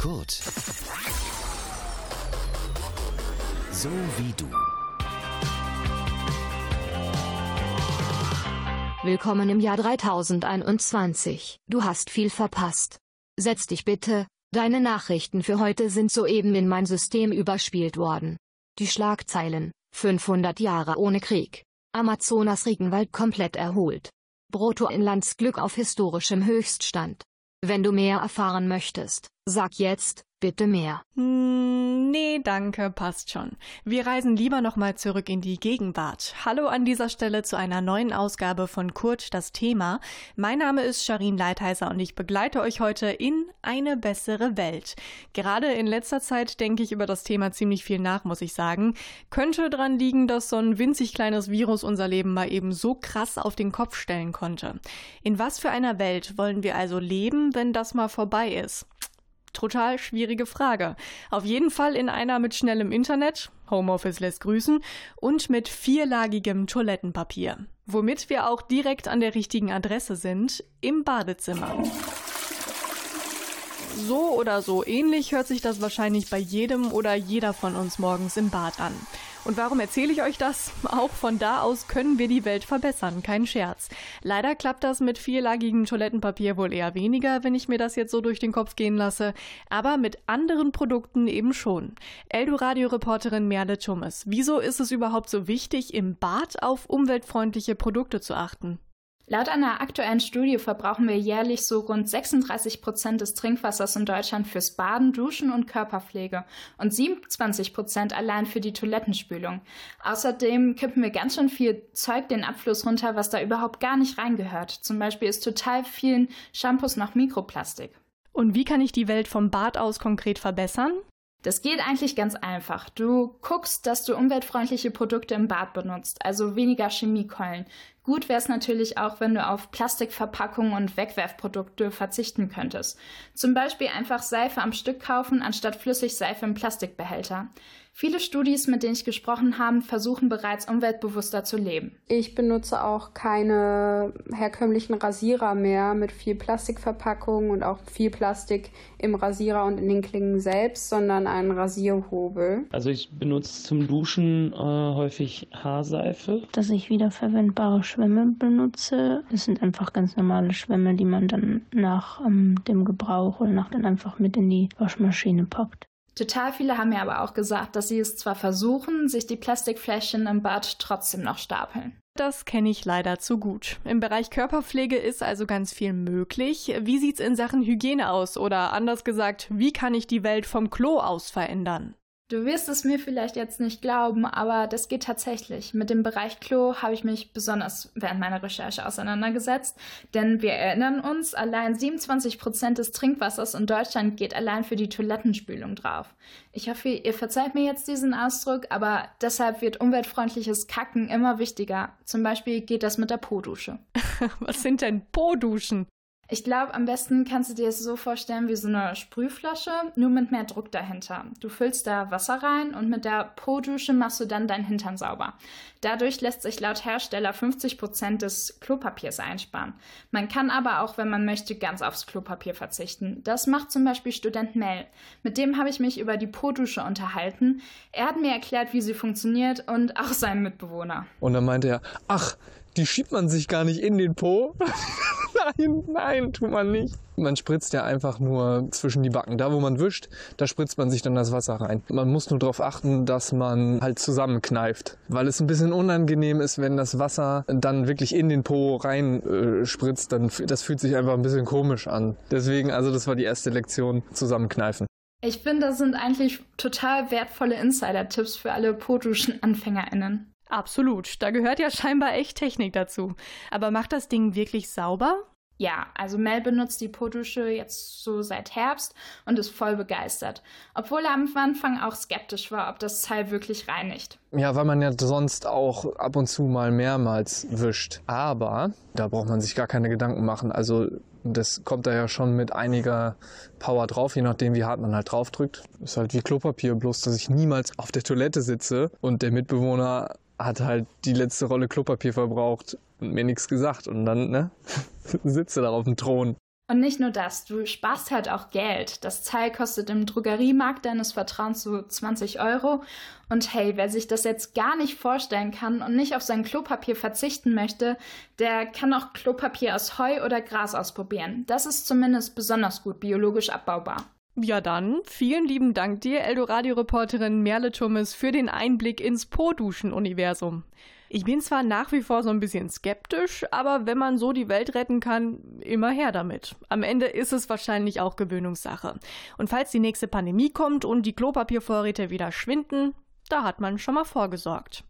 Kurt. So wie du. Willkommen im Jahr 3021. Du hast viel verpasst. Setz dich bitte. Deine Nachrichten für heute sind soeben in mein System überspielt worden. Die Schlagzeilen. 500 Jahre ohne Krieg. Amazonas-Regenwald komplett erholt. Bruttoinlandsglück auf historischem Höchststand. Wenn du mehr erfahren möchtest, sag jetzt, bitte mehr. Hm, nee, danke, passt schon. Wir reisen lieber nochmal zurück in die Gegenwart. Hallo an dieser Stelle zu einer neuen Ausgabe von Kurt das Thema. Mein Name ist Sharin Leitheiser und ich begleite euch heute in eine bessere Welt. Gerade in letzter Zeit denke ich über das Thema ziemlich viel nach, muss ich sagen. Könnte daran liegen, dass so ein winzig kleines Virus unser Leben mal eben so krass auf den Kopf stellen konnte. In was für einer Welt wollen wir also leben, wenn das mal vorbei ist? Total schwierige Frage. Auf jeden Fall in einer mit schnellem Internet, Homeoffice lässt grüßen, und mit vierlagigem Toilettenpapier. Womit wir auch direkt an der richtigen Adresse sind, im Badezimmer. So oder so ähnlich hört sich das wahrscheinlich bei jedem oder jeder von uns morgens im Bad an. Und warum erzähle ich euch das? Auch von da aus können wir die Welt verbessern, kein Scherz. Leider klappt das mit vierlagigem Toilettenpapier wohl eher weniger, wenn ich mir das jetzt so durch den Kopf gehen lasse, aber mit anderen Produkten eben schon. Eldoradio-Reporterin Merle Tummes, wieso ist es überhaupt so wichtig, im Bad auf umweltfreundliche Produkte zu achten? Laut einer aktuellen Studie verbrauchen wir jährlich so rund 36 Prozent des Trinkwassers in Deutschland fürs Baden, Duschen und Körperpflege und 27 Prozent allein für die Toilettenspülung. Außerdem kippen wir ganz schön viel Zeug den Abfluss runter, was da überhaupt gar nicht reingehört. Zum Beispiel ist total vielen Shampoos noch Mikroplastik. Und wie kann ich die Welt vom Bad aus konkret verbessern? Das geht eigentlich ganz einfach. Du guckst, dass du umweltfreundliche Produkte im Bad benutzt, also weniger Chemiekeulen, Gut wäre es natürlich auch, wenn du auf Plastikverpackungen und Wegwerfprodukte verzichten könntest. Zum Beispiel einfach Seife am Stück kaufen, anstatt Flüssigseife im Plastikbehälter. Viele Studis, mit denen ich gesprochen habe, versuchen bereits umweltbewusster zu leben. Ich benutze auch keine herkömmlichen Rasierer mehr mit viel Plastikverpackung und auch viel Plastik im Rasierer und in den Klingen selbst, sondern einen Rasierhobel. Also ich benutze zum Duschen äh, häufig Haarseife. Dass ich wiederverwendbare Schwämme benutze. Das sind einfach ganz normale Schwämme, die man dann nach ähm, dem Gebrauch oder nach dann einfach mit in die Waschmaschine packt. Total viele haben mir aber auch gesagt, dass sie es zwar versuchen, sich die Plastikfläschchen im Bad trotzdem noch stapeln. Das kenne ich leider zu gut. Im Bereich Körperpflege ist also ganz viel möglich. Wie sieht's in Sachen Hygiene aus? Oder anders gesagt, wie kann ich die Welt vom Klo aus verändern? Du wirst es mir vielleicht jetzt nicht glauben, aber das geht tatsächlich. Mit dem Bereich Klo habe ich mich besonders während meiner Recherche auseinandergesetzt, denn wir erinnern uns, allein 27 Prozent des Trinkwassers in Deutschland geht allein für die Toilettenspülung drauf. Ich hoffe, ihr verzeiht mir jetzt diesen Ausdruck, aber deshalb wird umweltfreundliches Kacken immer wichtiger. Zum Beispiel geht das mit der Po-Dusche. Was sind denn Po-Duschen? Ich glaube, am besten kannst du dir es so vorstellen wie so eine Sprühflasche, nur mit mehr Druck dahinter. Du füllst da Wasser rein und mit der Po-Dusche machst du dann deinen Hintern sauber. Dadurch lässt sich laut Hersteller 50 Prozent des Klopapiers einsparen. Man kann aber auch, wenn man möchte, ganz aufs Klopapier verzichten. Das macht zum Beispiel Student Mel. Mit dem habe ich mich über die Po-Dusche unterhalten. Er hat mir erklärt, wie sie funktioniert und auch seinem Mitbewohner. Und dann meinte er, ach, die schiebt man sich gar nicht in den Po. Nein, nein, tut man nicht. Man spritzt ja einfach nur zwischen die Backen. Da, wo man wischt, da spritzt man sich dann das Wasser rein. Man muss nur darauf achten, dass man halt zusammenkneift. Weil es ein bisschen unangenehm ist, wenn das Wasser dann wirklich in den Po rein äh, spritzt. Dann, das fühlt sich einfach ein bisschen komisch an. Deswegen, also das war die erste Lektion, zusammenkneifen. Ich finde, das sind eigentlich total wertvolle Insider-Tipps für alle Po-Duschen-AnfängerInnen. Absolut. Da gehört ja scheinbar echt Technik dazu. Aber macht das Ding wirklich sauber? Ja, also Mel benutzt die Po-Dusche jetzt so seit Herbst und ist voll begeistert. Obwohl er am Anfang auch skeptisch war, ob das Teil wirklich reinigt. Ja, weil man ja sonst auch ab und zu mal mehrmals wischt. Aber da braucht man sich gar keine Gedanken machen. Also das kommt da ja schon mit einiger Power drauf, je nachdem wie hart man halt draufdrückt. Ist halt wie Klopapier, bloß dass ich niemals auf der Toilette sitze und der Mitbewohner hat halt die letzte Rolle Klopapier verbraucht und mir nichts gesagt und dann ne, sitzt er da auf dem Thron. Und nicht nur das, du sparst halt auch Geld. Das Teil kostet im Drogeriemarkt deines Vertrauens so 20 Euro. Und hey, wer sich das jetzt gar nicht vorstellen kann und nicht auf sein Klopapier verzichten möchte, der kann auch Klopapier aus Heu oder Gras ausprobieren. Das ist zumindest besonders gut biologisch abbaubar. Ja dann, vielen lieben Dank dir, Eldoradio-Reporterin Merle Thomas, für den Einblick ins Po-Duschen-Universum. Ich bin zwar nach wie vor so ein bisschen skeptisch, aber wenn man so die Welt retten kann, immer her damit. Am Ende ist es wahrscheinlich auch Gewöhnungssache. Und falls die nächste Pandemie kommt und die Klopapiervorräte wieder schwinden, da hat man schon mal vorgesorgt.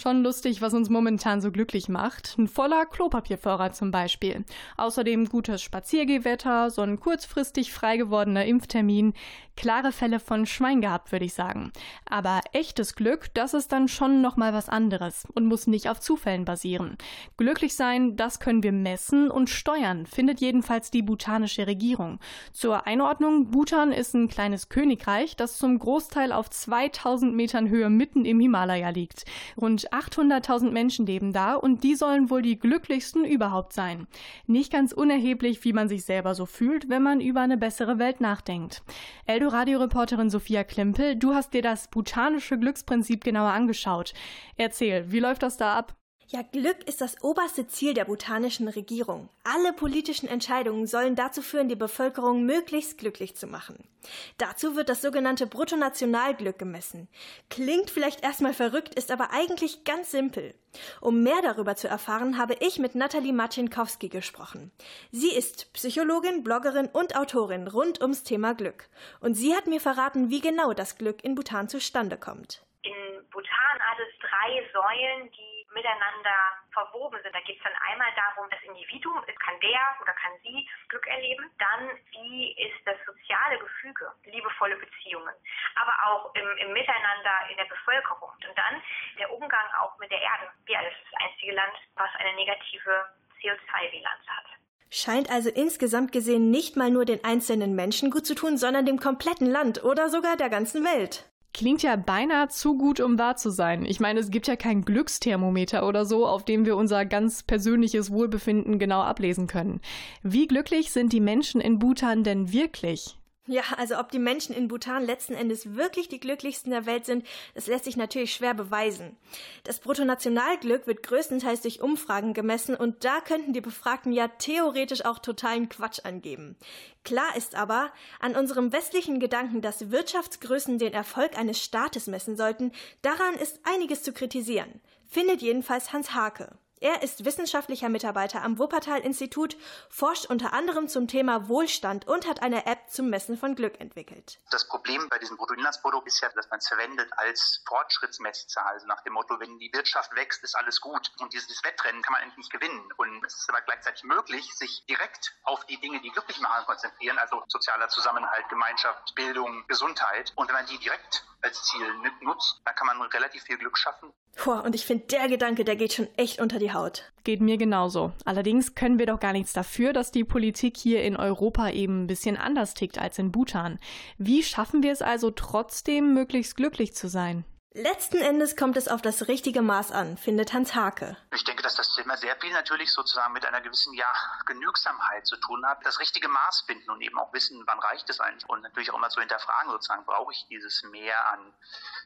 Schon lustig, was uns momentan so glücklich macht. Ein voller Klopapiervorrat zum Beispiel. Außerdem gutes Spaziergehwetter, so ein kurzfristig frei gewordener Impftermin. Klare Fälle von Schwein gehabt, würde ich sagen. Aber echtes Glück, das ist dann schon nochmal was anderes und muss nicht auf Zufällen basieren. Glücklich sein, das können wir messen und steuern, findet jedenfalls die bhutanische Regierung. Zur Einordnung, Bhutan ist ein kleines Königreich, das zum Großteil auf 2000 Metern Höhe mitten im Himalaya liegt. Rund 800.000 Menschen leben da und die sollen wohl die glücklichsten überhaupt sein. Nicht ganz unerheblich, wie man sich selber so fühlt, wenn man über eine bessere Welt nachdenkt. Eldoradio-Reporterin Sophia Klimpel, du hast dir das bhutanische Glücksprinzip genauer angeschaut. Erzähl, wie läuft das da ab? Ja, Glück ist das oberste Ziel der bhutanischen Regierung. Alle politischen Entscheidungen sollen dazu führen, die Bevölkerung möglichst glücklich zu machen. Dazu wird das sogenannte Bruttonationalglück gemessen. Klingt vielleicht erstmal verrückt, ist aber eigentlich ganz simpel. Um mehr darüber zu erfahren, habe ich mit Nathalie Marcinkowski gesprochen. Sie ist Psychologin, Bloggerin und Autorin rund ums Thema Glück. Und sie hat mir verraten, wie genau das Glück in Bhutan zustande kommt. In Bhutan hat es drei Säulen, die miteinander verwoben sind. Da geht es dann einmal darum, das Individuum, kann der oder kann sie Glück erleben. Dann, wie ist das soziale Gefüge, liebevolle Beziehungen, aber auch im, im Miteinander in der Bevölkerung. Und dann der Umgang auch mit der Erde. Ja, das ist das einzige Land, was eine negative CO2-Bilanz hat. Scheint also insgesamt gesehen nicht mal nur den einzelnen Menschen gut zu tun, sondern dem kompletten Land oder sogar der ganzen Welt. Klingt ja beinahe zu gut, um wahr zu sein. Ich meine, es gibt ja kein Glücksthermometer oder so, auf dem wir unser ganz persönliches Wohlbefinden genau ablesen können. Wie glücklich sind die Menschen in Bhutan denn wirklich? Ja, also ob die Menschen in Bhutan letzten Endes wirklich die glücklichsten der Welt sind, das lässt sich natürlich schwer beweisen. Das Bruttonationalglück wird größtenteils durch Umfragen gemessen und da könnten die Befragten ja theoretisch auch totalen Quatsch angeben. Klar ist aber, an unserem westlichen Gedanken, dass Wirtschaftsgrößen den Erfolg eines Staates messen sollten, daran ist einiges zu kritisieren, findet jedenfalls Hans Hake. Er ist wissenschaftlicher Mitarbeiter am Wuppertal-Institut, forscht unter anderem zum Thema Wohlstand und hat eine App zum Messen von Glück entwickelt. Das Problem bei diesem Bruttoinlandsprodukt ist ja, dass man es verwendet als Fortschrittsmesszahl. Also nach dem Motto, wenn die Wirtschaft wächst, ist alles gut. Und dieses Wettrennen kann man eigentlich nicht gewinnen. Und es ist aber gleichzeitig möglich, sich direkt auf die Dinge, die glücklich machen, konzentrieren. Also sozialer Zusammenhalt, Gemeinschaft, Bildung, Gesundheit. Und wenn man die direkt als Ziel nutzt, dann kann man relativ viel Glück schaffen. Boah, und ich finde, der Gedanke, der geht schon echt unter die Haut. Geht mir genauso. Allerdings können wir doch gar nichts dafür, dass die Politik hier in Europa eben ein bisschen anders tickt als in Bhutan. Wie schaffen wir es also trotzdem, möglichst glücklich zu sein? Letzten Endes kommt es auf das richtige Maß an, findet Hans Hake. Ich denke, dass das Thema sehr viel natürlich sozusagen mit einer gewissen ja, Genügsamkeit zu tun hat. Das richtige Maß finden und eben auch wissen, wann reicht es eigentlich. Und natürlich auch immer zu hinterfragen, sozusagen, brauche ich dieses mehr an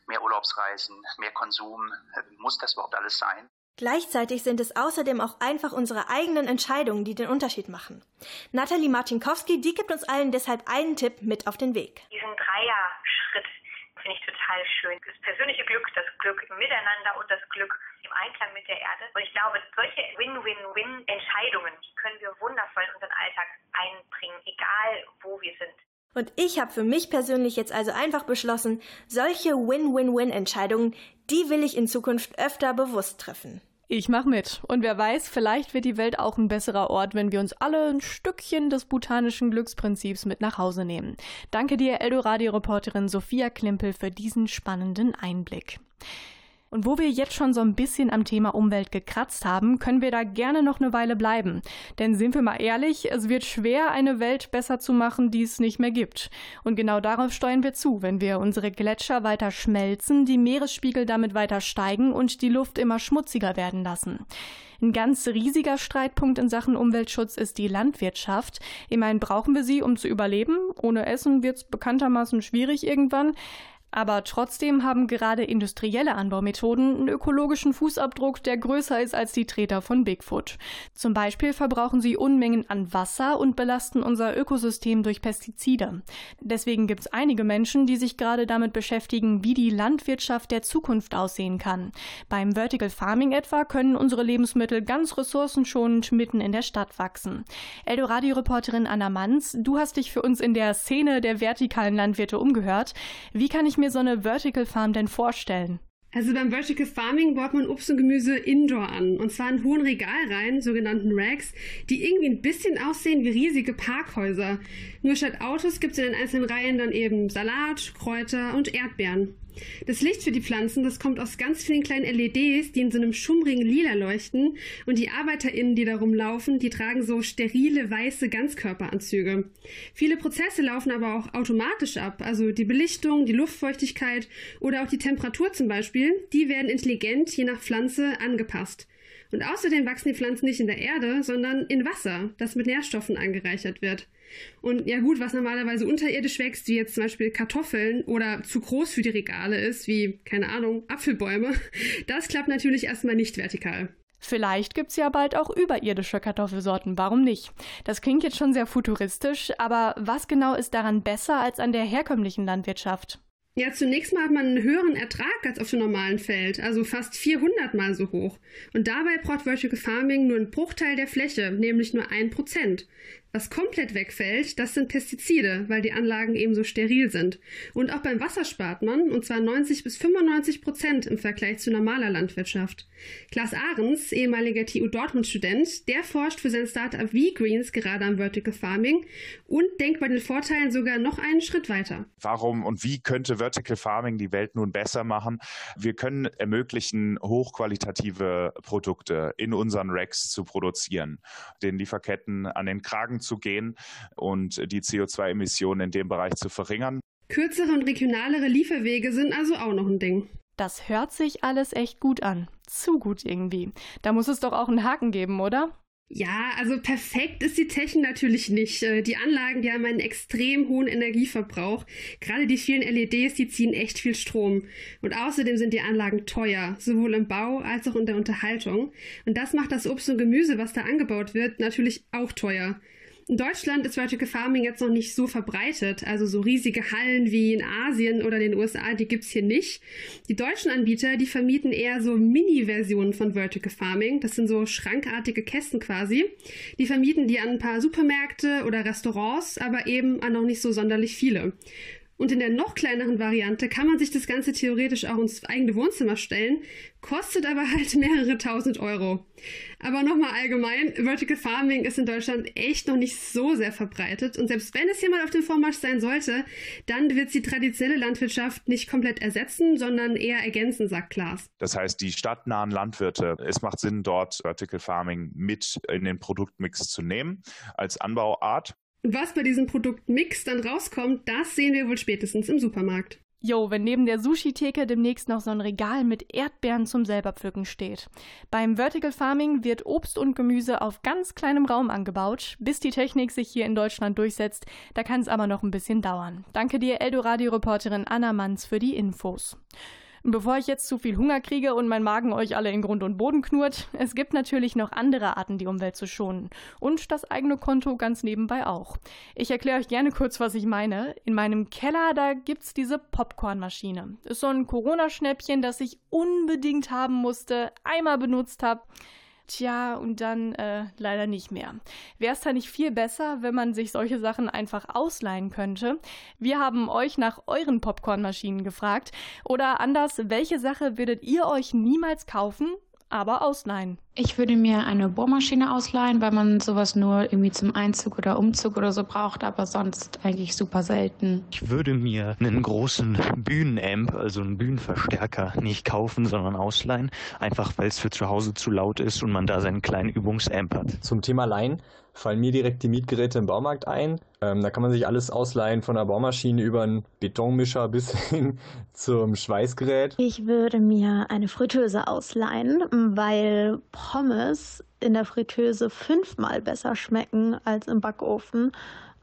mehr Urlaubsreisen, mehr Konsum? Muss das überhaupt alles sein? Gleichzeitig sind es außerdem auch einfach unsere eigenen Entscheidungen, die den Unterschied machen. Nathalie Martinkowski, die gibt uns allen deshalb einen Tipp mit auf den Weg. Diesen Dreier-Schritt finde ich total schön. Das persönliche Glück, das Glück im Miteinander und das Glück im Einklang mit der Erde. Und ich glaube, solche Win-Win-Win-Entscheidungen, können wir wundervoll in unseren Alltag einbringen, egal wo wir sind. Und ich habe für mich persönlich jetzt also einfach beschlossen, solche Win-Win-Win-Entscheidungen, die will ich in Zukunft öfter bewusst treffen. Ich mach mit. Und wer weiß, vielleicht wird die Welt auch ein besserer Ort, wenn wir uns alle ein Stückchen des botanischen Glücksprinzips mit nach Hause nehmen. Danke dir, Eldoradio-Reporterin Sophia Klimpel, für diesen spannenden Einblick. Und wo wir jetzt schon so ein bisschen am Thema Umwelt gekratzt haben, können wir da gerne noch eine Weile bleiben. Denn sind wir mal ehrlich, es wird schwer, eine Welt besser zu machen, die es nicht mehr gibt. Und genau darauf steuern wir zu, wenn wir unsere Gletscher weiter schmelzen, die Meeresspiegel damit weiter steigen und die Luft immer schmutziger werden lassen. Ein ganz riesiger Streitpunkt in Sachen Umweltschutz ist die Landwirtschaft. Immerhin brauchen wir sie, um zu überleben. Ohne Essen wird es bekanntermaßen schwierig irgendwann. Aber trotzdem haben gerade industrielle Anbaumethoden einen ökologischen Fußabdruck, der größer ist als die Treter von Bigfoot. Zum Beispiel verbrauchen sie Unmengen an Wasser und belasten unser Ökosystem durch Pestizide. Deswegen gibt es einige Menschen, die sich gerade damit beschäftigen, wie die Landwirtschaft der Zukunft aussehen kann. Beim Vertical Farming etwa können unsere Lebensmittel ganz ressourcenschonend mitten in der Stadt wachsen. Eldoradio-Reporterin Anna Manns, du hast dich für uns in der Szene der vertikalen Landwirte umgehört. Wie kann ich mir so eine Vertical Farm denn vorstellen? Also beim Vertical Farming baut man Obst und Gemüse indoor an. Und zwar in hohen Regalreihen, sogenannten Racks, die irgendwie ein bisschen aussehen wie riesige Parkhäuser. Nur statt Autos gibt es in den einzelnen Reihen dann eben Salat, Kräuter und Erdbeeren. Das Licht für die Pflanzen, das kommt aus ganz vielen kleinen LEDs, die in so einem schummrigen Lila leuchten. Und die ArbeiterInnen, die darum laufen, die tragen so sterile, weiße Ganzkörperanzüge. Viele Prozesse laufen aber auch automatisch ab. Also die Belichtung, die Luftfeuchtigkeit oder auch die Temperatur zum Beispiel, die werden intelligent je nach Pflanze angepasst. Und außerdem wachsen die Pflanzen nicht in der Erde, sondern in Wasser, das mit Nährstoffen angereichert wird. Und ja gut, was normalerweise unterirdisch wächst, wie jetzt zum Beispiel Kartoffeln oder zu groß für die Regale ist, wie, keine Ahnung, Apfelbäume, das klappt natürlich erstmal nicht vertikal. Vielleicht gibt's ja bald auch überirdische Kartoffelsorten, warum nicht? Das klingt jetzt schon sehr futuristisch, aber was genau ist daran besser als an der herkömmlichen Landwirtschaft? Ja, zunächst mal hat man einen höheren Ertrag als auf dem normalen Feld, also fast 400 mal so hoch. Und dabei braucht Vertical Farming nur einen Bruchteil der Fläche, nämlich nur ein Prozent. Was komplett wegfällt, das sind Pestizide, weil die Anlagen eben so steril sind. Und auch beim Wasser spart man, und zwar 90 bis 95 Prozent im Vergleich zu normaler Landwirtschaft. Klaas Ahrens, ehemaliger TU Dortmund-Student, der forscht für sein Startup V-Greens gerade am Vertical Farming und denkt bei den Vorteilen sogar noch einen Schritt weiter. Warum und wie könnte Vertical Farming die Welt nun besser machen? Wir können ermöglichen, hochqualitative Produkte in unseren Racks zu produzieren, den Lieferketten an den Kragen zu gehen und die CO2-Emissionen in dem Bereich zu verringern. Kürzere und regionalere Lieferwege sind also auch noch ein Ding. Das hört sich alles echt gut an. Zu gut irgendwie. Da muss es doch auch einen Haken geben, oder? Ja, also perfekt ist die Technik natürlich nicht. Äh, die Anlagen, die haben einen extrem hohen Energieverbrauch. Gerade die vielen LEDs, die ziehen echt viel Strom. Und außerdem sind die Anlagen teuer, sowohl im Bau als auch in der Unterhaltung. Und das macht das Obst und Gemüse, was da angebaut wird, natürlich auch teuer. In Deutschland ist Vertical Farming jetzt noch nicht so verbreitet. Also so riesige Hallen wie in Asien oder den USA, die gibt's hier nicht. Die deutschen Anbieter, die vermieten eher so Mini-Versionen von Vertical Farming. Das sind so schrankartige Kästen quasi. Die vermieten die an ein paar Supermärkte oder Restaurants, aber eben an noch nicht so sonderlich viele. Und in der noch kleineren Variante kann man sich das Ganze theoretisch auch ins eigene Wohnzimmer stellen, kostet aber halt mehrere tausend Euro. Aber nochmal allgemein, Vertical Farming ist in Deutschland echt noch nicht so sehr verbreitet und selbst wenn es hier mal auf dem Vormarsch sein sollte, dann wird die traditionelle Landwirtschaft nicht komplett ersetzen, sondern eher ergänzen, sagt Klaas. Das heißt, die stadtnahen Landwirte, es macht Sinn, dort Vertical Farming mit in den Produktmix zu nehmen als Anbauart. Was bei diesem Produktmix dann rauskommt, das sehen wir wohl spätestens im Supermarkt. Jo, wenn neben der Sushi-Theke demnächst noch so ein Regal mit Erdbeeren zum selberpflücken steht. Beim Vertical Farming wird Obst und Gemüse auf ganz kleinem Raum angebaut, bis die Technik sich hier in Deutschland durchsetzt. Da kann es aber noch ein bisschen dauern. Danke dir, Eldoradio-Reporterin Anna Manns, für die Infos. Bevor ich jetzt zu viel Hunger kriege und mein Magen euch alle in Grund und Boden knurrt, es gibt natürlich noch andere Arten, die Umwelt zu schonen. Und das eigene Konto ganz nebenbei auch. Ich erkläre euch gerne kurz, was ich meine. In meinem Keller, da gibt's diese Popcornmaschine. Ist so ein Corona-Schnäppchen, das ich unbedingt haben musste, einmal benutzt habe. Tja, und dann äh, leider nicht mehr. Wäre es da nicht viel besser, wenn man sich solche Sachen einfach ausleihen könnte? Wir haben euch nach euren Popcornmaschinen gefragt. Oder anders, welche Sache würdet ihr euch niemals kaufen, aber ausleihen? Ich würde mir eine Bohrmaschine ausleihen, weil man sowas nur irgendwie zum Einzug oder Umzug oder so braucht, aber sonst eigentlich super selten. Ich würde mir einen großen Bühnenamp, also einen Bühnenverstärker, nicht kaufen, sondern ausleihen, einfach weil es für zu Hause zu laut ist und man da seinen kleinen Übungsamp hat. Zum Thema Leihen fallen mir direkt die Mietgeräte im Baumarkt ein. Ähm, da kann man sich alles ausleihen, von der Baumaschine über einen Betonmischer bis hin zum Schweißgerät. Ich würde mir eine Fritteuse ausleihen, weil Pommes in der Fritteuse fünfmal besser schmecken als im Backofen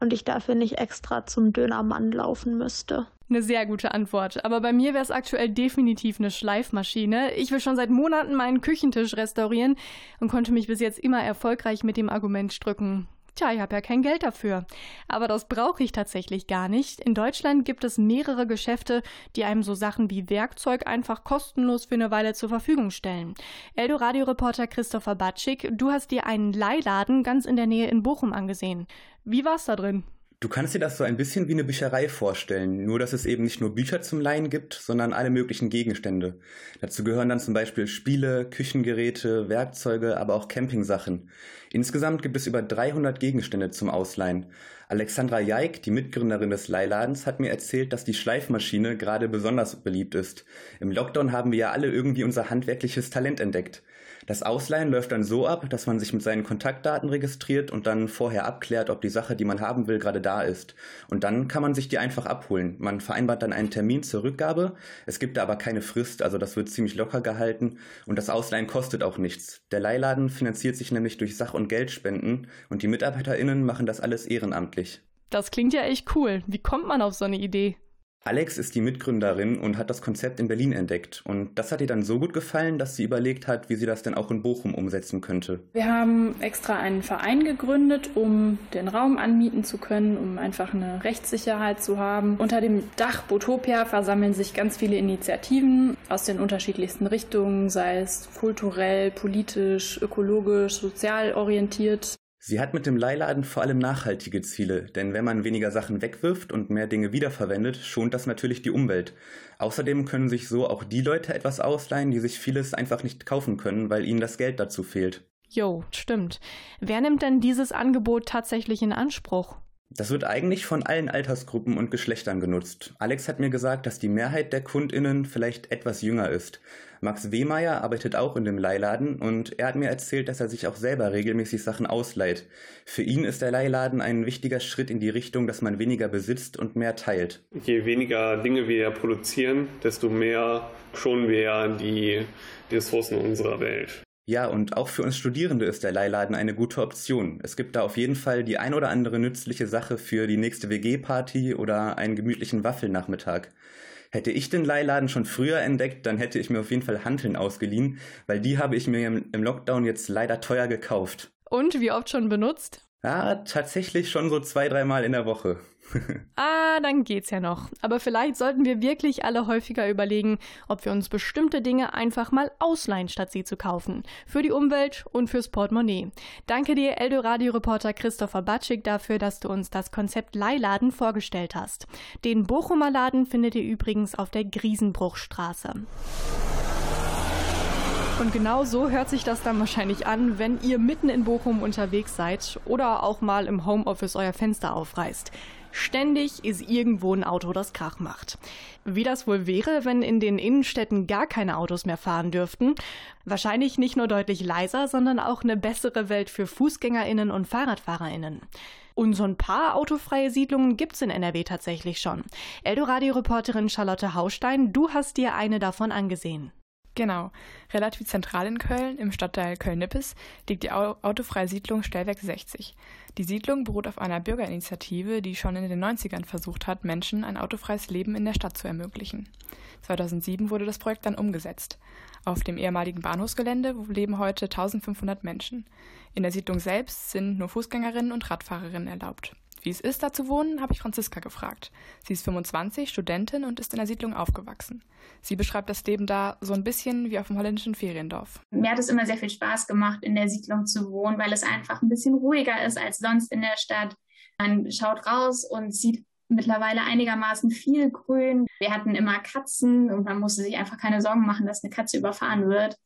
und ich dafür nicht extra zum Dönermann laufen müsste. Eine sehr gute Antwort. Aber bei mir wäre es aktuell definitiv eine Schleifmaschine. Ich will schon seit Monaten meinen Küchentisch restaurieren und konnte mich bis jetzt immer erfolgreich mit dem Argument drücken. Tja, ich habe ja kein Geld dafür. Aber das brauche ich tatsächlich gar nicht. In Deutschland gibt es mehrere Geschäfte, die einem so Sachen wie Werkzeug einfach kostenlos für eine Weile zur Verfügung stellen. Eldo-Radio-Reporter Christopher Batschik, du hast dir einen Leihladen ganz in der Nähe in Bochum angesehen. Wie war's da drin? Du kannst dir das so ein bisschen wie eine Bücherei vorstellen, nur dass es eben nicht nur Bücher zum Leihen gibt, sondern alle möglichen Gegenstände. Dazu gehören dann zum Beispiel Spiele, Küchengeräte, Werkzeuge, aber auch Campingsachen. Insgesamt gibt es über 300 Gegenstände zum Ausleihen. Alexandra Jaik, die Mitgründerin des Leihladens, hat mir erzählt, dass die Schleifmaschine gerade besonders beliebt ist. Im Lockdown haben wir ja alle irgendwie unser handwerkliches Talent entdeckt. Das Ausleihen läuft dann so ab, dass man sich mit seinen Kontaktdaten registriert und dann vorher abklärt, ob die Sache, die man haben will, gerade da ist. Und dann kann man sich die einfach abholen. Man vereinbart dann einen Termin zur Rückgabe. Es gibt da aber keine Frist, also das wird ziemlich locker gehalten. Und das Ausleihen kostet auch nichts. Der Leihladen finanziert sich nämlich durch Sach- und Geldspenden und die MitarbeiterInnen machen das alles ehrenamtlich. Das klingt ja echt cool. Wie kommt man auf so eine Idee? Alex ist die Mitgründerin und hat das Konzept in Berlin entdeckt. Und das hat ihr dann so gut gefallen, dass sie überlegt hat, wie sie das denn auch in Bochum umsetzen könnte. Wir haben extra einen Verein gegründet, um den Raum anmieten zu können, um einfach eine Rechtssicherheit zu haben. Unter dem Dach Botopia versammeln sich ganz viele Initiativen aus den unterschiedlichsten Richtungen, sei es kulturell, politisch, ökologisch, sozial orientiert. Sie hat mit dem Leihladen vor allem nachhaltige Ziele, denn wenn man weniger Sachen wegwirft und mehr Dinge wiederverwendet, schont das natürlich die Umwelt. Außerdem können sich so auch die Leute etwas ausleihen, die sich vieles einfach nicht kaufen können, weil ihnen das Geld dazu fehlt. Jo, stimmt. Wer nimmt denn dieses Angebot tatsächlich in Anspruch? Das wird eigentlich von allen Altersgruppen und Geschlechtern genutzt. Alex hat mir gesagt, dass die Mehrheit der KundInnen vielleicht etwas jünger ist. Max Wehmeier arbeitet auch in dem Leihladen und er hat mir erzählt, dass er sich auch selber regelmäßig Sachen ausleiht. Für ihn ist der Leihladen ein wichtiger Schritt in die Richtung, dass man weniger besitzt und mehr teilt. Je weniger Dinge wir produzieren, desto mehr schonen wir die, die Ressourcen unserer Welt. Ja, und auch für uns Studierende ist der Leihladen eine gute Option. Es gibt da auf jeden Fall die ein oder andere nützliche Sache für die nächste WG-Party oder einen gemütlichen Waffelnachmittag. Hätte ich den Leihladen schon früher entdeckt, dann hätte ich mir auf jeden Fall Hanteln ausgeliehen, weil die habe ich mir im Lockdown jetzt leider teuer gekauft. Und wie oft schon benutzt? Ja, tatsächlich schon so zwei, dreimal in der Woche. ah, dann geht's ja noch. Aber vielleicht sollten wir wirklich alle häufiger überlegen, ob wir uns bestimmte Dinge einfach mal ausleihen, statt sie zu kaufen. Für die Umwelt und fürs Portemonnaie. Danke dir, Eldoradio-Reporter Christopher Batschik, dafür, dass du uns das Konzept Leihladen vorgestellt hast. Den Bochumer Laden findet ihr übrigens auf der Griesenbruchstraße. Und genau so hört sich das dann wahrscheinlich an, wenn ihr mitten in Bochum unterwegs seid oder auch mal im Homeoffice euer Fenster aufreißt. Ständig ist irgendwo ein Auto, das Krach macht. Wie das wohl wäre, wenn in den Innenstädten gar keine Autos mehr fahren dürften? Wahrscheinlich nicht nur deutlich leiser, sondern auch eine bessere Welt für Fußgängerinnen und Fahrradfahrerinnen. Und so ein paar autofreie Siedlungen gibt's in NRW tatsächlich schon. Eldoradio-Reporterin Charlotte Haustein, du hast dir eine davon angesehen. Genau. Relativ zentral in Köln, im Stadtteil Köln-Nippes, liegt die autofreie Siedlung Stellwerk 60. Die Siedlung beruht auf einer Bürgerinitiative, die schon in den 90ern versucht hat, Menschen ein autofreies Leben in der Stadt zu ermöglichen. 2007 wurde das Projekt dann umgesetzt. Auf dem ehemaligen Bahnhofsgelände leben heute 1500 Menschen. In der Siedlung selbst sind nur Fußgängerinnen und Radfahrerinnen erlaubt. Wie es ist, da zu wohnen, habe ich Franziska gefragt. Sie ist 25, Studentin und ist in der Siedlung aufgewachsen. Sie beschreibt das Leben da so ein bisschen wie auf dem holländischen Feriendorf. Mir hat es immer sehr viel Spaß gemacht, in der Siedlung zu wohnen, weil es einfach ein bisschen ruhiger ist als sonst in der Stadt. Man schaut raus und sieht mittlerweile einigermaßen viel Grün. Wir hatten immer Katzen und man musste sich einfach keine Sorgen machen, dass eine Katze überfahren wird.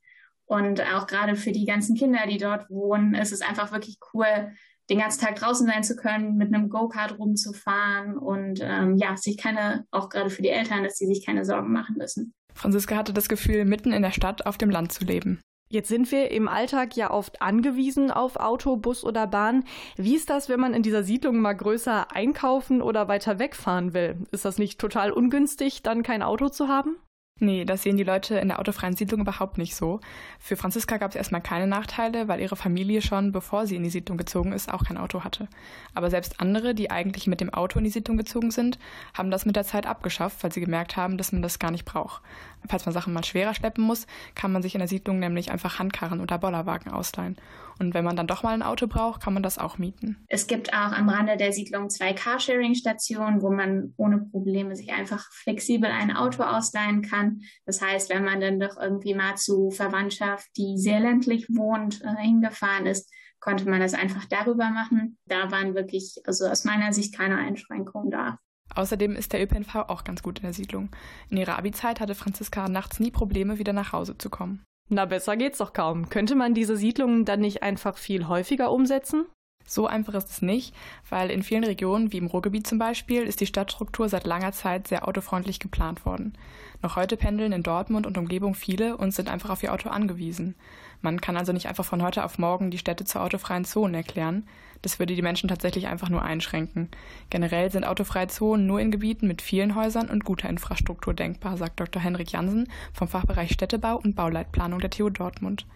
Und auch gerade für die ganzen Kinder, die dort wohnen, ist es einfach wirklich cool, den ganzen Tag draußen sein zu können, mit einem Go-Kart rumzufahren und ähm, ja, sich keine, auch gerade für die Eltern, dass sie sich keine Sorgen machen müssen. Franziska hatte das Gefühl, mitten in der Stadt auf dem Land zu leben. Jetzt sind wir im Alltag ja oft angewiesen auf Auto, Bus oder Bahn. Wie ist das, wenn man in dieser Siedlung mal größer einkaufen oder weiter wegfahren will? Ist das nicht total ungünstig, dann kein Auto zu haben? Nee, das sehen die Leute in der autofreien Siedlung überhaupt nicht so. Für Franziska gab es erstmal keine Nachteile, weil ihre Familie schon, bevor sie in die Siedlung gezogen ist, auch kein Auto hatte. Aber selbst andere, die eigentlich mit dem Auto in die Siedlung gezogen sind, haben das mit der Zeit abgeschafft, weil sie gemerkt haben, dass man das gar nicht braucht. Falls man Sachen mal schwerer schleppen muss, kann man sich in der Siedlung nämlich einfach Handkarren oder Bollerwagen ausleihen. Und wenn man dann doch mal ein Auto braucht, kann man das auch mieten. Es gibt auch am Rande der Siedlung zwei Carsharing-Stationen, wo man ohne Probleme sich einfach flexibel ein Auto ausleihen kann. Das heißt, wenn man dann doch irgendwie mal zu Verwandtschaft, die sehr ländlich wohnt, äh, hingefahren ist, konnte man das einfach darüber machen. Da waren wirklich, also aus meiner Sicht keine Einschränkungen da. Außerdem ist der ÖPNV auch ganz gut in der Siedlung. In ihrer Abi-Zeit hatte Franziska nachts nie Probleme, wieder nach Hause zu kommen. Na, besser geht's doch kaum. Könnte man diese Siedlungen dann nicht einfach viel häufiger umsetzen? So einfach ist es nicht, weil in vielen Regionen, wie im Ruhrgebiet zum Beispiel, ist die Stadtstruktur seit langer Zeit sehr autofreundlich geplant worden. Noch heute pendeln in Dortmund und Umgebung viele und sind einfach auf ihr Auto angewiesen. Man kann also nicht einfach von heute auf morgen die Städte zu autofreien Zonen erklären. Das würde die Menschen tatsächlich einfach nur einschränken. Generell sind autofreie Zonen nur in Gebieten mit vielen Häusern und guter Infrastruktur denkbar, sagt Dr. Henrik Jansen vom Fachbereich Städtebau und Bauleitplanung der TU Dortmund.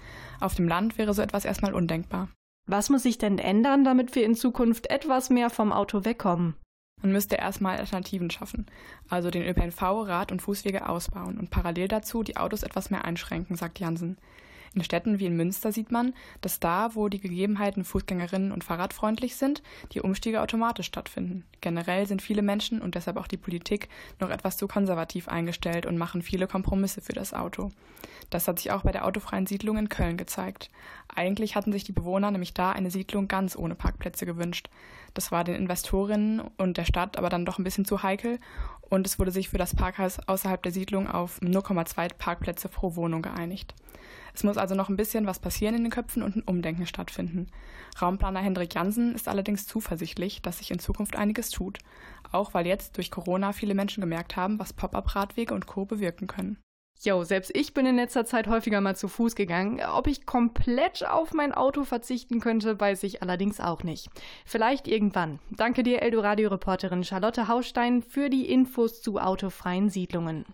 Auf dem Land wäre so etwas erstmal undenkbar. Was muss sich denn ändern, damit wir in Zukunft etwas mehr vom Auto wegkommen? Man müsste erstmal Alternativen schaffen, also den ÖPNV, Rad- und Fußwege ausbauen und parallel dazu die Autos etwas mehr einschränken, sagt Jansen. In Städten wie in Münster sieht man, dass da, wo die Gegebenheiten Fußgängerinnen und fahrradfreundlich sind, die Umstiege automatisch stattfinden. Generell sind viele Menschen und deshalb auch die Politik noch etwas zu konservativ eingestellt und machen viele Kompromisse für das Auto. Das hat sich auch bei der autofreien Siedlung in Köln gezeigt. Eigentlich hatten sich die Bewohner nämlich da eine Siedlung ganz ohne Parkplätze gewünscht. Das war den Investorinnen und der Stadt aber dann doch ein bisschen zu heikel und es wurde sich für das Parkhaus außerhalb der Siedlung auf 0,2 Parkplätze pro Wohnung geeinigt. Es muss also noch ein bisschen was passieren in den Köpfen und ein Umdenken stattfinden. Raumplaner Hendrik Jansen ist allerdings zuversichtlich, dass sich in Zukunft einiges tut. Auch weil jetzt durch Corona viele Menschen gemerkt haben, was Pop-up-Radwege und Co. bewirken können. Jo, selbst ich bin in letzter Zeit häufiger mal zu Fuß gegangen. Ob ich komplett auf mein Auto verzichten könnte, weiß ich allerdings auch nicht. Vielleicht irgendwann. Danke dir, Eldoradio-Reporterin Charlotte Haustein, für die Infos zu autofreien Siedlungen.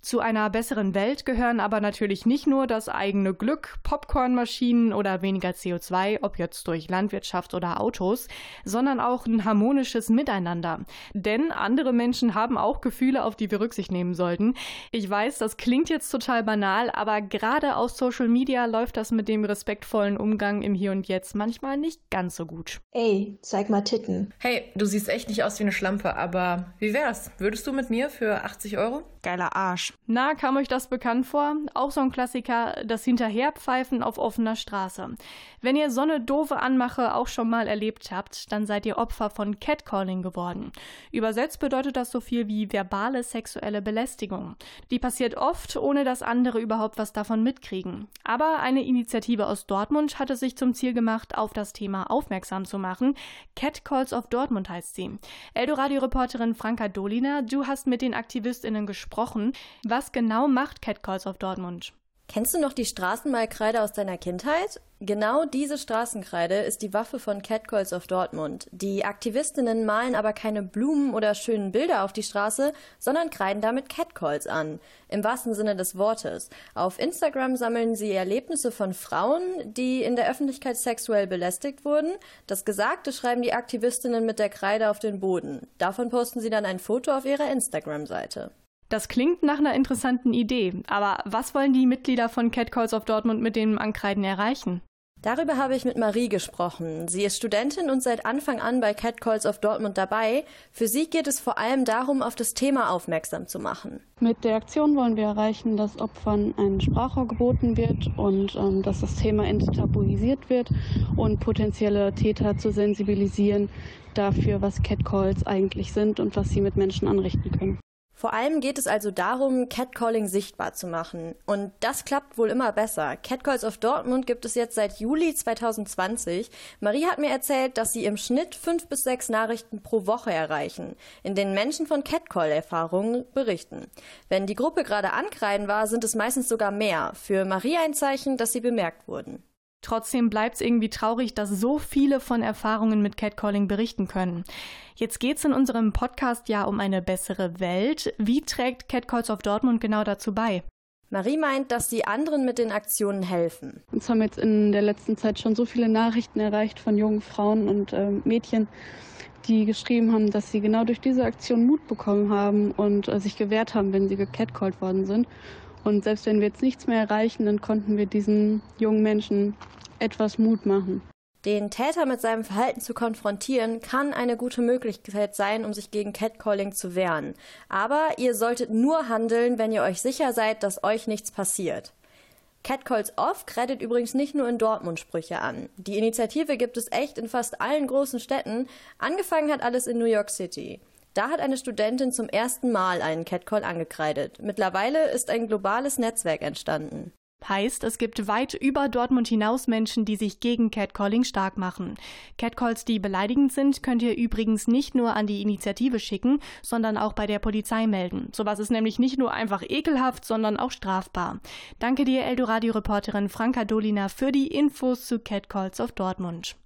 Zu einer besseren Welt gehören aber natürlich nicht nur das eigene Glück, Popcornmaschinen oder weniger CO2, ob jetzt durch Landwirtschaft oder Autos, sondern auch ein harmonisches Miteinander. Denn andere Menschen haben auch Gefühle, auf die wir Rücksicht nehmen sollten. Ich weiß, das klingt jetzt total banal, aber gerade auf Social Media läuft das mit dem respektvollen Umgang im Hier und Jetzt manchmal nicht ganz so gut. Ey, zeig mal Titten. Hey, du siehst echt nicht aus wie eine Schlampe, aber wie wär's? Würdest du mit mir für 80 Euro? Geiler Arsch. Na, kam euch das bekannt vor? Auch so ein Klassiker, das Hinterherpfeifen auf offener Straße. Wenn ihr so eine doofe Anmache auch schon mal erlebt habt, dann seid ihr Opfer von Catcalling geworden. Übersetzt bedeutet das so viel wie verbale sexuelle Belästigung. Die passiert oft, ohne dass andere überhaupt was davon mitkriegen. Aber eine Initiative aus Dortmund hatte sich zum Ziel gemacht, auf das Thema aufmerksam zu machen. Catcalls of Dortmund heißt sie. Eldoradio-Reporterin Franka Dolina, du hast mit den AktivistInnen gesprochen. Was genau macht Catcalls of Dortmund? Kennst du noch die Straßenmalkreide aus deiner Kindheit? Genau diese Straßenkreide ist die Waffe von Catcalls of Dortmund. Die Aktivistinnen malen aber keine Blumen oder schönen Bilder auf die Straße, sondern kreiden damit Catcalls an. Im wahrsten Sinne des Wortes. Auf Instagram sammeln sie Erlebnisse von Frauen, die in der Öffentlichkeit sexuell belästigt wurden. Das Gesagte schreiben die Aktivistinnen mit der Kreide auf den Boden. Davon posten sie dann ein Foto auf ihrer Instagram-Seite. Das klingt nach einer interessanten Idee, aber was wollen die Mitglieder von Catcalls of Dortmund mit dem Ankreiden erreichen? Darüber habe ich mit Marie gesprochen. Sie ist Studentin und seit Anfang an bei Catcalls of Dortmund dabei. Für sie geht es vor allem darum, auf das Thema aufmerksam zu machen. Mit der Aktion wollen wir erreichen, dass Opfern ein Sprachrohr geboten wird und ähm, dass das Thema enttabuisiert wird und potenzielle Täter zu sensibilisieren dafür, was Catcalls eigentlich sind und was sie mit Menschen anrichten können. Vor allem geht es also darum, Catcalling sichtbar zu machen. Und das klappt wohl immer besser. Catcalls of Dortmund gibt es jetzt seit Juli 2020. Marie hat mir erzählt, dass sie im Schnitt fünf bis sechs Nachrichten pro Woche erreichen, in denen Menschen von Catcall-Erfahrungen berichten. Wenn die Gruppe gerade ankreiden war, sind es meistens sogar mehr. Für Marie ein Zeichen, dass sie bemerkt wurden. Trotzdem bleibt es irgendwie traurig, dass so viele von Erfahrungen mit Catcalling berichten können. Jetzt geht es in unserem Podcast ja um eine bessere Welt. Wie trägt Catcalls of Dortmund genau dazu bei? Marie meint, dass sie anderen mit den Aktionen helfen. Uns haben jetzt in der letzten Zeit schon so viele Nachrichten erreicht von jungen Frauen und äh, Mädchen, die geschrieben haben, dass sie genau durch diese Aktion Mut bekommen haben und äh, sich gewehrt haben, wenn sie gecatcalled worden sind. Und selbst wenn wir jetzt nichts mehr erreichen, dann konnten wir diesen jungen Menschen etwas Mut machen. Den Täter mit seinem Verhalten zu konfrontieren, kann eine gute Möglichkeit sein, um sich gegen Catcalling zu wehren. Aber ihr solltet nur handeln, wenn ihr euch sicher seid, dass euch nichts passiert. Catcalls Off kreidet übrigens nicht nur in Dortmund Sprüche an. Die Initiative gibt es echt in fast allen großen Städten. Angefangen hat alles in New York City. Da hat eine Studentin zum ersten Mal einen Catcall angekreidet. Mittlerweile ist ein globales Netzwerk entstanden. Heißt, es gibt weit über Dortmund hinaus Menschen, die sich gegen Catcalling stark machen. Catcalls, die beleidigend sind, könnt ihr übrigens nicht nur an die Initiative schicken, sondern auch bei der Polizei melden. Sowas ist nämlich nicht nur einfach ekelhaft, sondern auch strafbar. Danke dir, Eldoradio-Reporterin Franka Dolina, für die Infos zu Catcalls of Dortmund.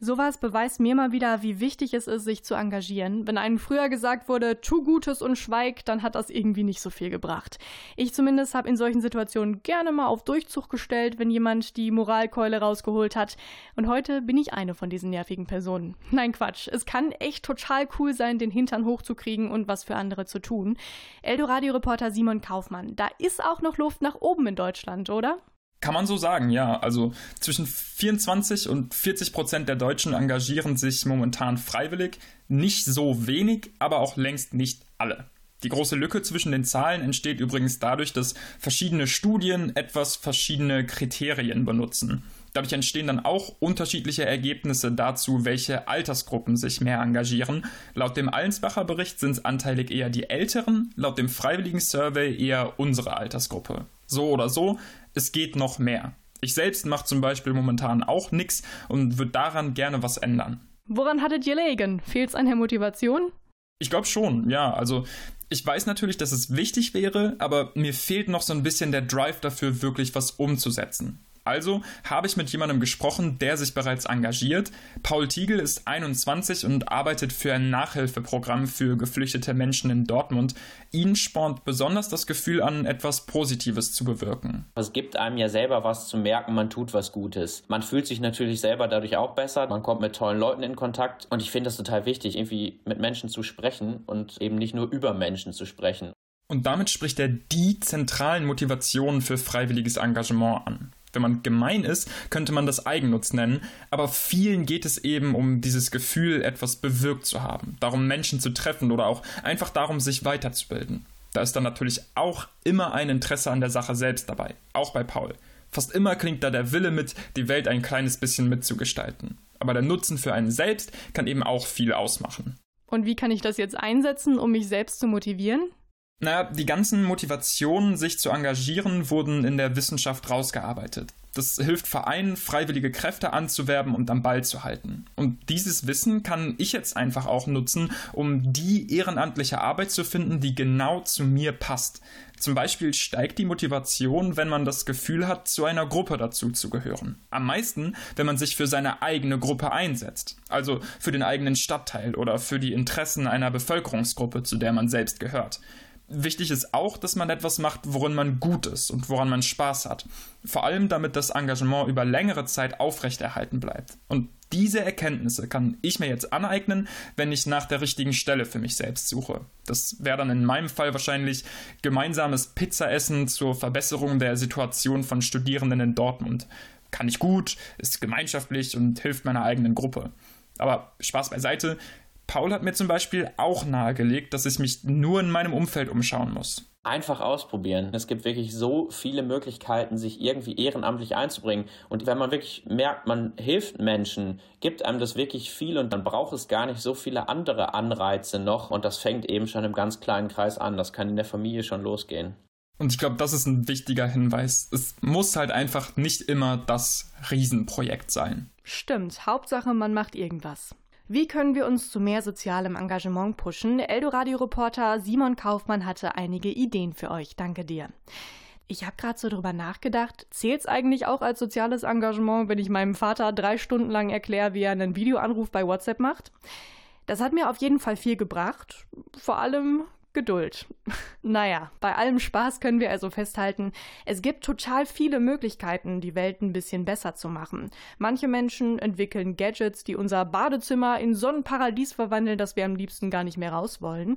Sowas beweist mir mal wieder, wie wichtig es ist, sich zu engagieren. Wenn einem früher gesagt wurde, tu Gutes und schweig, dann hat das irgendwie nicht so viel gebracht. Ich zumindest habe in solchen Situationen gerne mal auf Durchzug gestellt, wenn jemand die Moralkeule rausgeholt hat. Und heute bin ich eine von diesen nervigen Personen. Nein, Quatsch. Es kann echt total cool sein, den Hintern hochzukriegen und was für andere zu tun. Eldoradio-Reporter Simon Kaufmann, da ist auch noch Luft nach oben in Deutschland, oder? Kann man so sagen, ja. Also zwischen 24 und 40 Prozent der Deutschen engagieren sich momentan freiwillig. Nicht so wenig, aber auch längst nicht alle. Die große Lücke zwischen den Zahlen entsteht übrigens dadurch, dass verschiedene Studien etwas verschiedene Kriterien benutzen. Dadurch entstehen dann auch unterschiedliche Ergebnisse dazu, welche Altersgruppen sich mehr engagieren. Laut dem Allensbacher Bericht sind es anteilig eher die Älteren, laut dem Freiwilligen Survey eher unsere Altersgruppe. So oder so, es geht noch mehr. Ich selbst mache zum Beispiel momentan auch nichts und würde daran gerne was ändern. Woran hattet ihr legen? Fehlt es an der Motivation? Ich glaube schon, ja. Also ich weiß natürlich, dass es wichtig wäre, aber mir fehlt noch so ein bisschen der Drive dafür, wirklich was umzusetzen. Also habe ich mit jemandem gesprochen, der sich bereits engagiert. Paul Tiegel ist 21 und arbeitet für ein Nachhilfeprogramm für geflüchtete Menschen in Dortmund. Ihn spornt besonders das Gefühl an, etwas Positives zu bewirken. Es gibt einem ja selber was zu merken, man tut was Gutes. Man fühlt sich natürlich selber dadurch auch besser, man kommt mit tollen Leuten in Kontakt und ich finde das total wichtig, irgendwie mit Menschen zu sprechen und eben nicht nur über Menschen zu sprechen. Und damit spricht er die zentralen Motivationen für freiwilliges Engagement an. Wenn man gemein ist, könnte man das Eigennutz nennen, aber vielen geht es eben um dieses Gefühl, etwas bewirkt zu haben, darum Menschen zu treffen oder auch einfach darum, sich weiterzubilden. Da ist dann natürlich auch immer ein Interesse an der Sache selbst dabei, auch bei Paul. Fast immer klingt da der Wille mit, die Welt ein kleines bisschen mitzugestalten. Aber der Nutzen für einen selbst kann eben auch viel ausmachen. Und wie kann ich das jetzt einsetzen, um mich selbst zu motivieren? Naja, die ganzen Motivationen, sich zu engagieren, wurden in der Wissenschaft rausgearbeitet. Das hilft Vereinen, freiwillige Kräfte anzuwerben und am Ball zu halten. Und dieses Wissen kann ich jetzt einfach auch nutzen, um die ehrenamtliche Arbeit zu finden, die genau zu mir passt. Zum Beispiel steigt die Motivation, wenn man das Gefühl hat, zu einer Gruppe dazu zu gehören. Am meisten, wenn man sich für seine eigene Gruppe einsetzt, also für den eigenen Stadtteil oder für die Interessen einer Bevölkerungsgruppe, zu der man selbst gehört. Wichtig ist auch, dass man etwas macht, worin man gut ist und woran man Spaß hat. Vor allem, damit das Engagement über längere Zeit aufrechterhalten bleibt. Und diese Erkenntnisse kann ich mir jetzt aneignen, wenn ich nach der richtigen Stelle für mich selbst suche. Das wäre dann in meinem Fall wahrscheinlich gemeinsames Pizzaessen zur Verbesserung der Situation von Studierenden in Dortmund. Kann ich gut, ist gemeinschaftlich und hilft meiner eigenen Gruppe. Aber Spaß beiseite, Paul hat mir zum Beispiel auch nahegelegt, dass ich mich nur in meinem Umfeld umschauen muss. einfach ausprobieren. Es gibt wirklich so viele Möglichkeiten, sich irgendwie ehrenamtlich einzubringen. Und wenn man wirklich merkt, man hilft Menschen, gibt einem das wirklich viel und dann braucht es gar nicht so viele andere Anreize noch. Und das fängt eben schon im ganz kleinen Kreis an. Das kann in der Familie schon losgehen. Und ich glaube, das ist ein wichtiger Hinweis. Es muss halt einfach nicht immer das Riesenprojekt sein. Stimmt, Hauptsache, man macht irgendwas. Wie können wir uns zu mehr sozialem Engagement pushen? Eldoradio-Reporter Simon Kaufmann hatte einige Ideen für euch. Danke dir. Ich habe gerade so drüber nachgedacht, zählt es eigentlich auch als soziales Engagement, wenn ich meinem Vater drei Stunden lang erkläre, wie er einen Videoanruf bei WhatsApp macht? Das hat mir auf jeden Fall viel gebracht. Vor allem Geduld. Naja, bei allem Spaß können wir also festhalten, es gibt total viele Möglichkeiten, die Welt ein bisschen besser zu machen. Manche Menschen entwickeln Gadgets, die unser Badezimmer in so ein Paradies verwandeln, dass wir am liebsten gar nicht mehr raus wollen.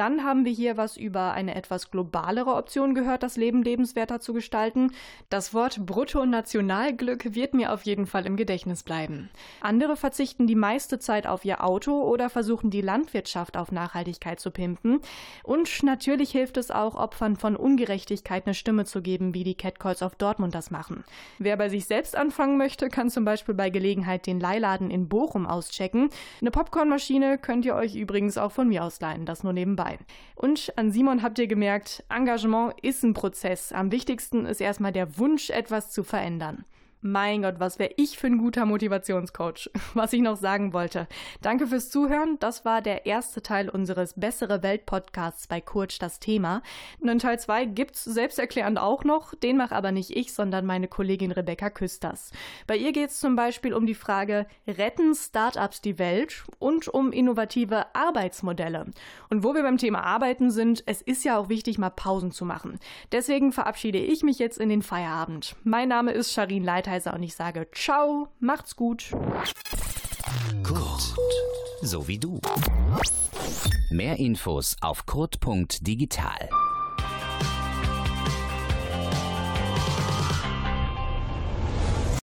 Dann haben wir hier was über eine etwas globalere Option gehört, das Leben lebenswerter zu gestalten. Das Wort Bruttonationalglück wird mir auf jeden Fall im Gedächtnis bleiben. Andere verzichten die meiste Zeit auf ihr Auto oder versuchen die Landwirtschaft auf Nachhaltigkeit zu pimpen. Und natürlich hilft es auch, Opfern von Ungerechtigkeit eine Stimme zu geben, wie die Catcalls of Dortmund das machen. Wer bei sich selbst anfangen möchte, kann zum Beispiel bei Gelegenheit den Leihladen in Bochum auschecken. Eine Popcornmaschine könnt ihr euch übrigens auch von mir ausleihen, das nur nebenbei nebenbei. Und an Simon habt ihr gemerkt, Engagement ist ein Prozess. Am wichtigsten ist erstmal der Wunsch, etwas zu verändern. Mein Gott, was wäre ich für ein guter Motivationscoach? Was ich noch sagen wollte. Danke fürs Zuhören. Das war der erste Teil unseres Bessere Welt Podcasts bei Kurz das Thema. Einen Teil 2 gibt's selbsterklärend auch noch. Den mache aber nicht ich, sondern meine Kollegin Rebecca Küsters. Bei ihr geht's zum Beispiel um die Frage, retten Startups die Welt und um innovative Arbeitsmodelle. Und wo wir beim Thema Arbeiten sind, es ist ja auch wichtig, mal Pausen zu machen. Deswegen verabschiede ich mich jetzt in den Feierabend. Mein Name ist Sharin Leiter Advertiser und ich sage ciao, macht's gut. Kurt, so wie du. Mehr Infos auf kurt.digital.